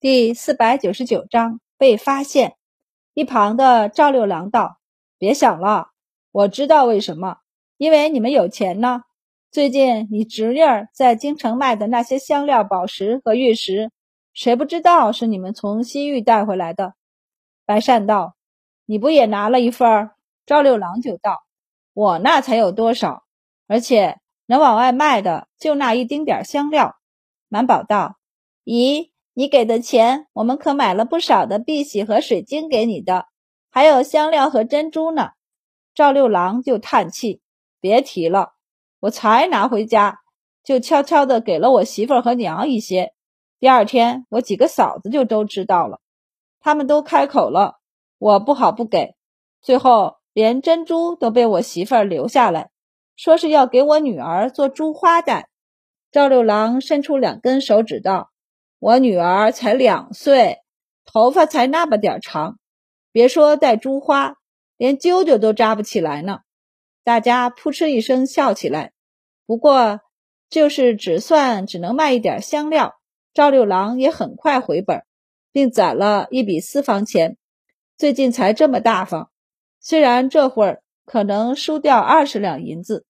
第四百九十九章被发现。一旁的赵六郎道：“别想了，我知道为什么，因为你们有钱呢。最近你侄女儿在京城卖的那些香料、宝石和玉石，谁不知道是你们从西域带回来的？”白善道：“你不也拿了一份？”赵六郎就道：“我那才有多少，而且能往外卖的就那一丁点香料。”满宝道：“咦？”你给的钱，我们可买了不少的碧玺和水晶给你的，还有香料和珍珠呢。赵六郎就叹气：“别提了，我才拿回家，就悄悄的给了我媳妇和娘一些。第二天，我几个嫂子就都知道了，他们都开口了，我不好不给。最后，连珍珠都被我媳妇留下来，说是要给我女儿做珠花戴。”赵六郎伸出两根手指道。我女儿才两岁，头发才那么点长，别说戴珠花，连揪揪都扎不起来呢。大家扑哧一声笑起来。不过，就是只算只能卖一点香料，赵六郎也很快回本，并攒了一笔私房钱。最近才这么大方，虽然这会儿可能输掉二十两银子，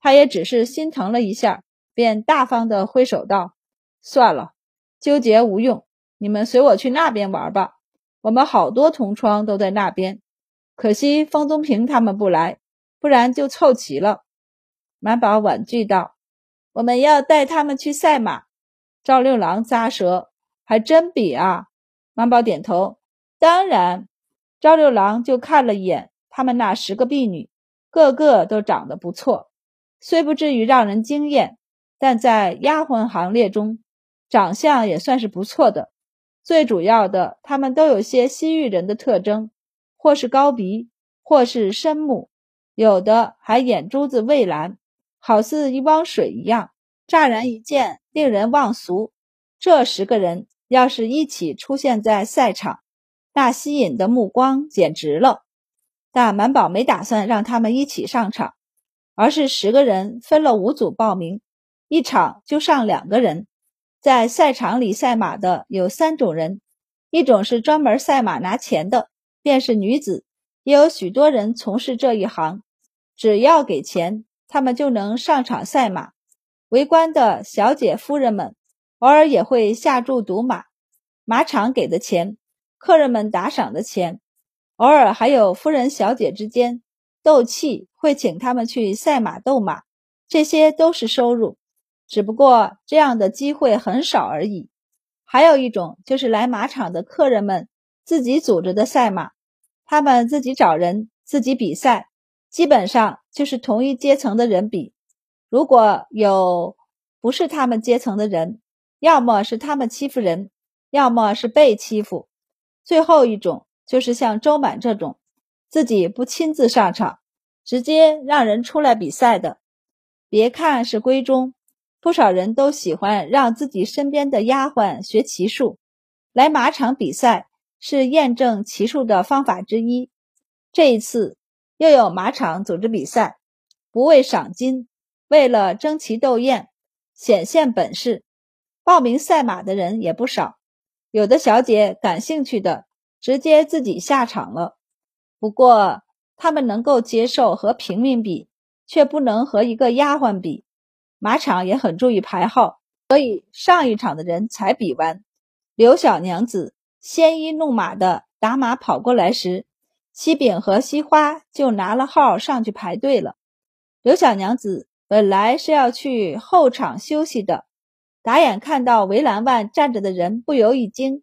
他也只是心疼了一下，便大方的挥手道：“算了。”纠结无用，你们随我去那边玩吧。我们好多同窗都在那边，可惜方宗平他们不来，不然就凑齐了。满宝婉拒道：“我们要带他们去赛马。”赵六郎咂舌：“还真比啊！”满宝点头：“当然。”赵六郎就看了一眼他们那十个婢女，个个都长得不错，虽不至于让人惊艳，但在丫鬟行列中。长相也算是不错的，最主要的，他们都有些西域人的特征，或是高鼻，或是深目，有的还眼珠子蔚蓝，好似一汪水一样，乍然一见令人忘俗。这十个人要是一起出现在赛场，那吸引的目光简直了。但满宝没打算让他们一起上场，而是十个人分了五组报名，一场就上两个人。在赛场里赛马的有三种人，一种是专门赛马拿钱的，便是女子，也有许多人从事这一行，只要给钱，他们就能上场赛马。围观的小姐夫人们偶尔也会下注赌马，马场给的钱，客人们打赏的钱，偶尔还有夫人小姐之间斗气，会请他们去赛马斗马，这些都是收入。只不过这样的机会很少而已。还有一种就是来马场的客人们自己组织的赛马，他们自己找人自己比赛，基本上就是同一阶层的人比。如果有不是他们阶层的人，要么是他们欺负人，要么是被欺负。最后一种就是像周满这种自己不亲自上场，直接让人出来比赛的。别看是闺中。不少人都喜欢让自己身边的丫鬟学骑术，来马场比赛是验证骑术的方法之一。这一次又有马场组织比赛，不为赏金，为了争奇斗艳，显现本事。报名赛马的人也不少，有的小姐感兴趣的直接自己下场了。不过他们能够接受和平民比，却不能和一个丫鬟比。马场也很注意排号，所以上一场的人才比完。刘小娘子鲜衣怒马的打马跑过来时，西饼和西花就拿了号上去排队了。刘小娘子本来是要去后场休息的，打眼看到围栏外站着的人，不由一惊，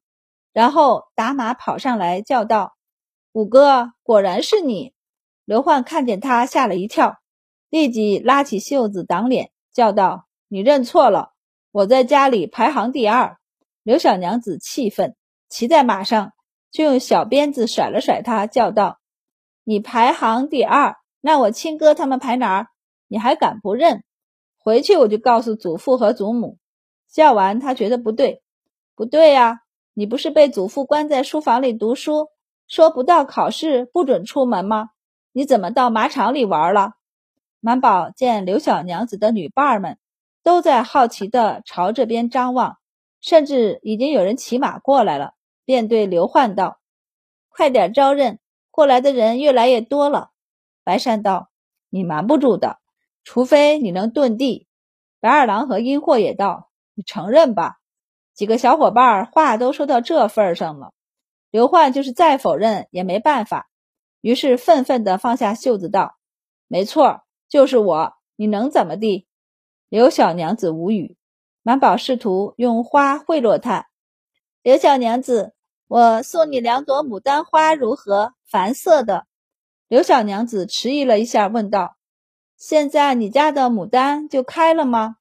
然后打马跑上来叫道：“五哥，果然是你！”刘焕看见他，吓了一跳，立即拉起袖子挡脸。叫道：“你认错了，我在家里排行第二。”刘小娘子气愤，骑在马上就用小鞭子甩了甩他，叫道：“你排行第二，那我亲哥他们排哪儿？你还敢不认？回去我就告诉祖父和祖母。”叫完，他觉得不对，不对呀，你不是被祖父关在书房里读书，说不到考试不准出门吗？你怎么到马场里玩了？满宝见刘小娘子的女伴们都在好奇地朝这边张望，甚至已经有人骑马过来了，便对刘焕道：“快点招认，过来的人越来越多了。”白善道：“你瞒不住的，除非你能遁地。”白二郎和阴货也道：“你承认吧。”几个小伙伴话都说到这份上了，刘焕就是再否认也没办法，于是愤愤地放下袖子道：“没错，就是我，你能怎么地？”刘小娘子无语。满宝试图用花贿赂她：“刘小娘子，我送你两朵牡丹花如何？繁色的。”刘小娘子迟疑了一下，问道：“现在你家的牡丹就开了吗？”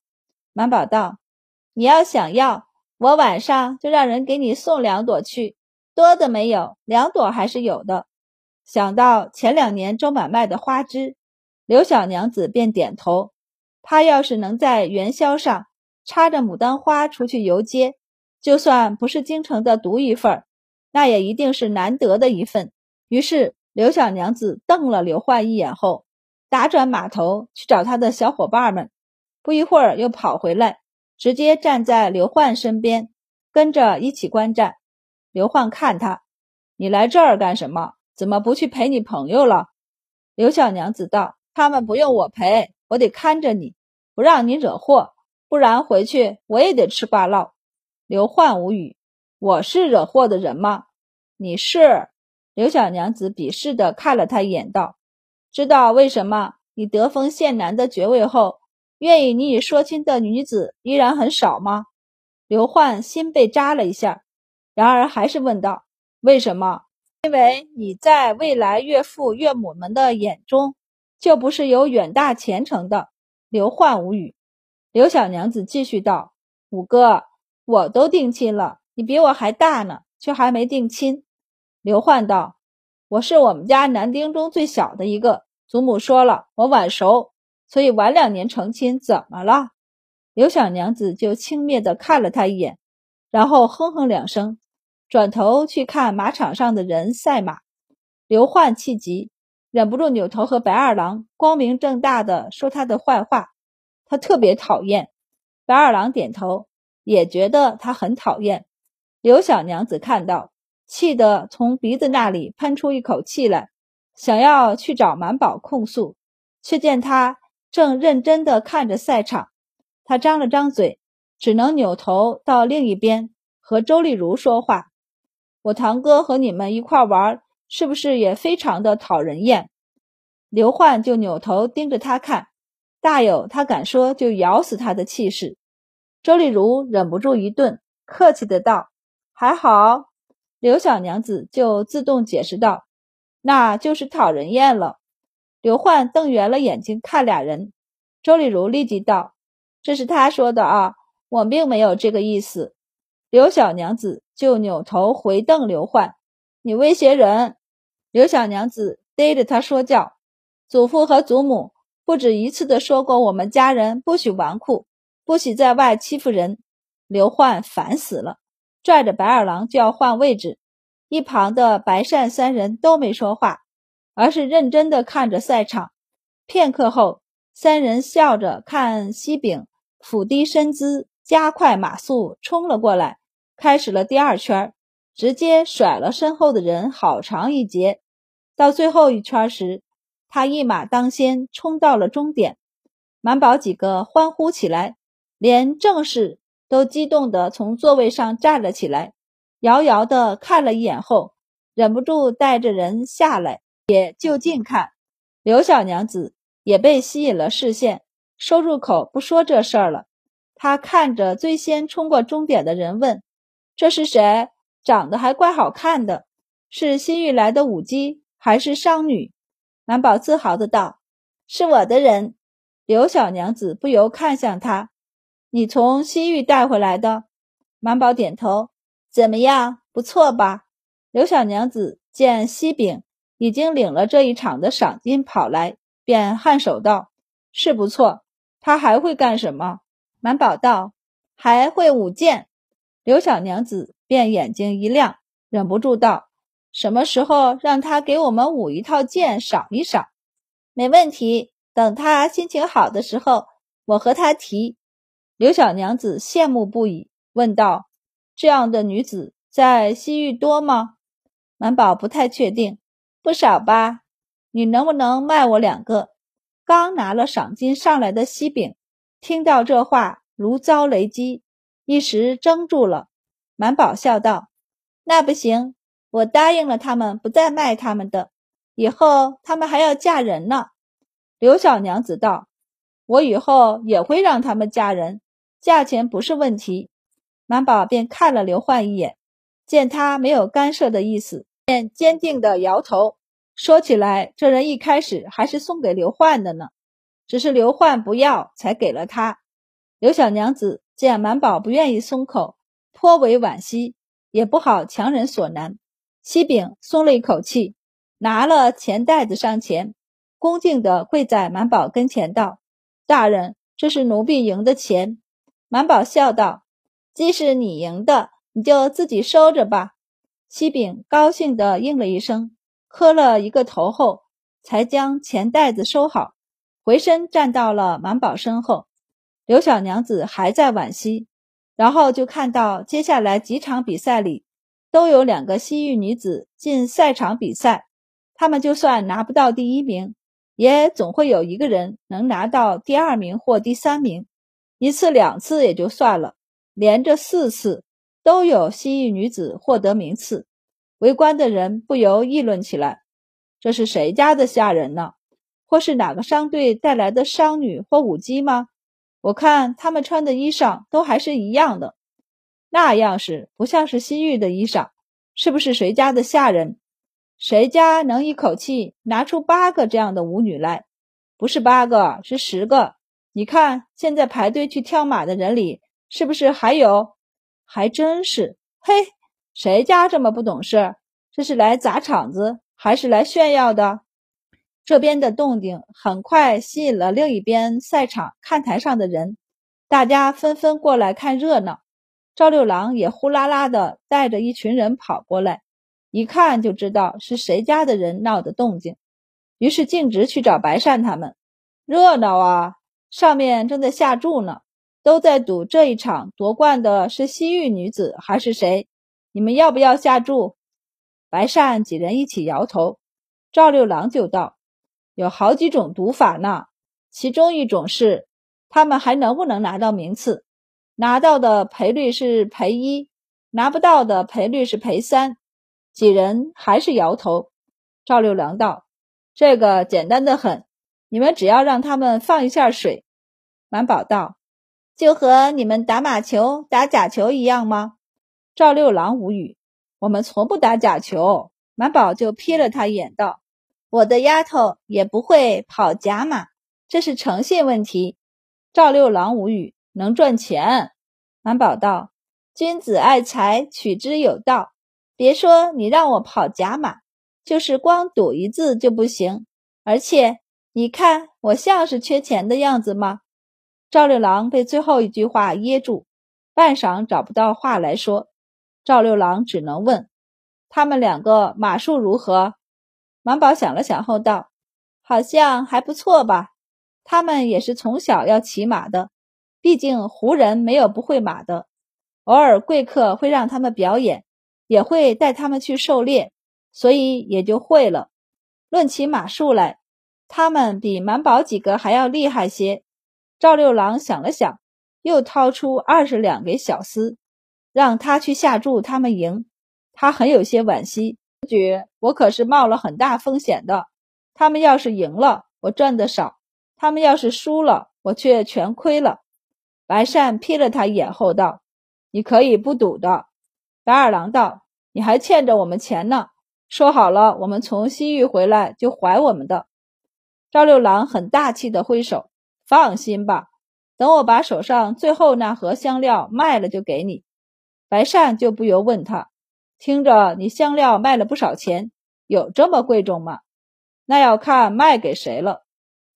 满宝道：“你要想要。”我晚上就让人给你送两朵去，多的没有，两朵还是有的。想到前两年周满卖的花枝，刘小娘子便点头。她要是能在元宵上插着牡丹花出去游街，就算不是京城的独一份那也一定是难得的一份。于是刘小娘子瞪了刘焕一眼后，打转马头去找他的小伙伴们，不一会儿又跑回来。直接站在刘焕身边，跟着一起观战。刘焕看他，你来这儿干什么？怎么不去陪你朋友了？刘小娘子道：“他们不用我陪，我得看着你，不让你惹祸，不然回去我也得吃瓜烙。”刘焕无语：“我是惹祸的人吗？你是？”刘小娘子鄙视地看了他一眼，道：“知道为什么你得封县男的爵位后？”愿意你与说亲的女子依然很少吗？刘焕心被扎了一下，然而还是问道：“为什么？因为你在未来岳父岳母们的眼中，就不是有远大前程的。”刘焕无语。刘小娘子继续道：“五哥，我都定亲了，你比我还大呢，却还没定亲。”刘焕道：“我是我们家男丁中最小的一个，祖母说了，我晚熟。”所以晚两年成亲怎么了？刘小娘子就轻蔑地看了他一眼，然后哼哼两声，转头去看马场上的人赛马。刘焕气急，忍不住扭头和白二郎光明正大的说他的坏话。他特别讨厌。白二郎点头，也觉得他很讨厌。刘小娘子看到，气得从鼻子那里喷出一口气来，想要去找满宝控诉，却见他。正认真地看着赛场，他张了张嘴，只能扭头到另一边和周丽如说话。我堂哥和你们一块玩，是不是也非常的讨人厌？刘焕就扭头盯着他看，大有他敢说就咬死他的气势。周丽如忍不住一顿，客气的道：“还好。”刘小娘子就自动解释道：“那就是讨人厌了。”刘焕瞪圆了眼睛看俩人，周丽如立即道：“这是他说的啊，我并没有这个意思。”刘小娘子就扭头回瞪刘焕：“你威胁人！”刘小娘子逮着他说教：“祖父和祖母不止一次的说过，我们家人不许纨绔，不许在外欺负人。”刘焕烦死了，拽着白二郎就要换位置，一旁的白善三人都没说话。而是认真的看着赛场。片刻后，三人笑着看西饼俯低身姿，加快马速冲了过来，开始了第二圈，直接甩了身后的人好长一截。到最后一圈时，他一马当先冲到了终点。满宝几个欢呼起来，连正士都激动地从座位上站了起来，遥遥地看了一眼后，忍不住带着人下来。也就近看，刘小娘子也被吸引了视线，收住口不说这事儿了。她看着最先冲过终点的人问：“这是谁？长得还怪好看的，是新域来的舞姬还是商女？”满宝自豪的道：“是我的人。”刘小娘子不由看向他：“你从西域带回来的？”满宝点头：“怎么样？不错吧？”刘小娘子见西饼。已经领了这一场的赏金跑来，便颔首道：“是不错。他还会干什么？”满宝道：“还会舞剑。”刘小娘子便眼睛一亮，忍不住道：“什么时候让他给我们舞一套剑赏一赏？”没问题，等他心情好的时候，我和他提。刘小娘子羡慕不已，问道：“这样的女子在西域多吗？满宝不太确定，不少吧？你能不能卖我两个？刚拿了赏金上来的西饼，听到这话如遭雷击，一时怔住了。满宝笑道：“那不行，我答应了他们，不再卖他们的。以后他们还要嫁人呢。”刘小娘子道：“我以后也会让他们嫁人，价钱不是问题。”满宝便看了刘焕一眼，见他没有干涉的意思，便坚定地摇头。说起来，这人一开始还是送给刘焕的呢，只是刘焕不要，才给了他。刘小娘子见满宝不愿意松口，颇为惋惜，也不好强人所难。西饼松了一口气，拿了钱袋子上前，恭敬地跪在满宝跟前道：“大人，这是奴婢赢的钱。”满宝笑道。既是你赢的，你就自己收着吧。西饼高兴地应了一声，磕了一个头后，才将钱袋子收好，回身站到了满宝身后。刘小娘子还在惋惜，然后就看到接下来几场比赛里，都有两个西域女子进赛场比赛，她们就算拿不到第一名，也总会有一个人能拿到第二名或第三名，一次两次也就算了。连着四次都有西域女子获得名次，围观的人不由议论起来：“这是谁家的下人呢？或是哪个商队带来的商女或舞姬吗？我看他们穿的衣裳都还是一样的，那样式不像是西域的衣裳，是不是谁家的下人？谁家能一口气拿出八个这样的舞女来？不是八个，是十个。你看现在排队去跳马的人里。”是不是还有？还真是！嘿，谁家这么不懂事？这是来砸场子，还是来炫耀的？这边的动静很快吸引了另一边赛场看台上的人，大家纷纷过来看热闹。赵六郎也呼啦啦的带着一群人跑过来，一看就知道是谁家的人闹的动静，于是径直去找白善他们。热闹啊！上面正在下注呢。都在赌这一场夺冠的是西域女子还是谁？你们要不要下注？白善几人一起摇头。赵六郎就道：“有好几种赌法呢，其中一种是他们还能不能拿到名次，拿到的赔率是赔一，拿不到的赔率是赔三。”几人还是摇头。赵六郎道：“这个简单的很，你们只要让他们放一下水。”满宝道。就和你们打马球、打假球一样吗？赵六郎无语。我们从不打假球。满宝就瞥了他一眼，道：“我的丫头也不会跑假马，这是诚信问题。”赵六郎无语。能赚钱。满宝道：“君子爱财，取之有道。别说你让我跑假马，就是光赌一字就不行。而且你看我像是缺钱的样子吗？”赵六郎被最后一句话噎住，半晌找不到话来说。赵六郎只能问：“他们两个马术如何？”满宝想了想后道：“好像还不错吧。他们也是从小要骑马的，毕竟胡人没有不会马的。偶尔贵客会让他们表演，也会带他们去狩猎，所以也就会了。论起马术来，他们比满宝几个还要厉害些。”赵六郎想了想，又掏出二十两给小厮，让他去下注，他们赢。他很有些惋惜，觉我可是冒了很大风险的。他们要是赢了，我赚的少；他们要是输了，我却全亏了。白善瞥了他一眼后道：“你可以不赌的。”白二郎道：“你还欠着我们钱呢，说好了，我们从西域回来就还我们的。”赵六郎很大气的挥手。放心吧，等我把手上最后那盒香料卖了，就给你。白善就不由问他：“听着，你香料卖了不少钱，有这么贵重吗？”那要看卖给谁了。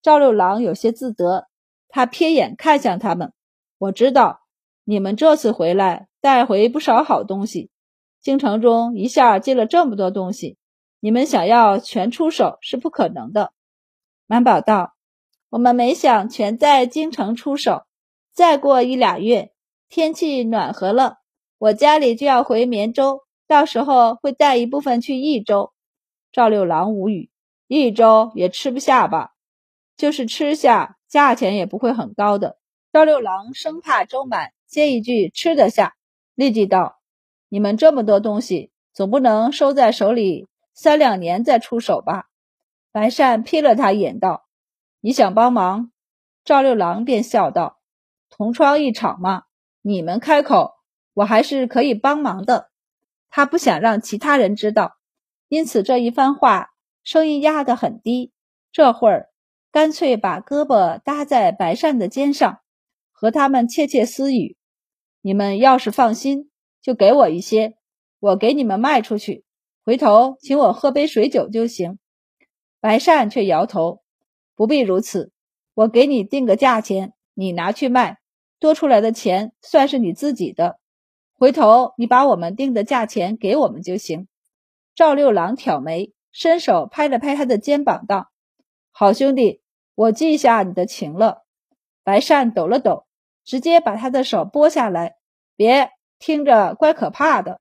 赵六郎有些自得，他瞥眼看向他们：“我知道你们这次回来带回不少好东西，京城中一下进了这么多东西，你们想要全出手是不可能的。”满宝道。我们没想全在京城出手，再过一俩月，天气暖和了，我家里就要回绵州，到时候会带一部分去益州。赵六郎无语，益州也吃不下吧？就是吃下，价钱也不会很高的。赵六郎生怕周满接一句吃得下，立即道：“你们这么多东西，总不能收在手里三两年再出手吧？”白善瞥了他一眼，道：“你想帮忙？”赵六郎便笑道：“同窗一场嘛，你们开口，我还是可以帮忙的。”他不想让其他人知道，因此这一番话声音压得很低。这会儿，干脆把胳膊搭在白善的肩上。和他们窃窃私语。你们要是放心，就给我一些，我给你们卖出去，回头请我喝杯水酒就行。白善却摇头，不必如此，我给你定个价钱，你拿去卖，多出来的钱算是你自己的。回头你把我们定的价钱给我们就行。赵六郎挑眉，伸手拍了拍他的肩膀，道：“好兄弟，我记下你的情了。”白善抖了抖。直接把他的手拨下来，别听着怪可怕的。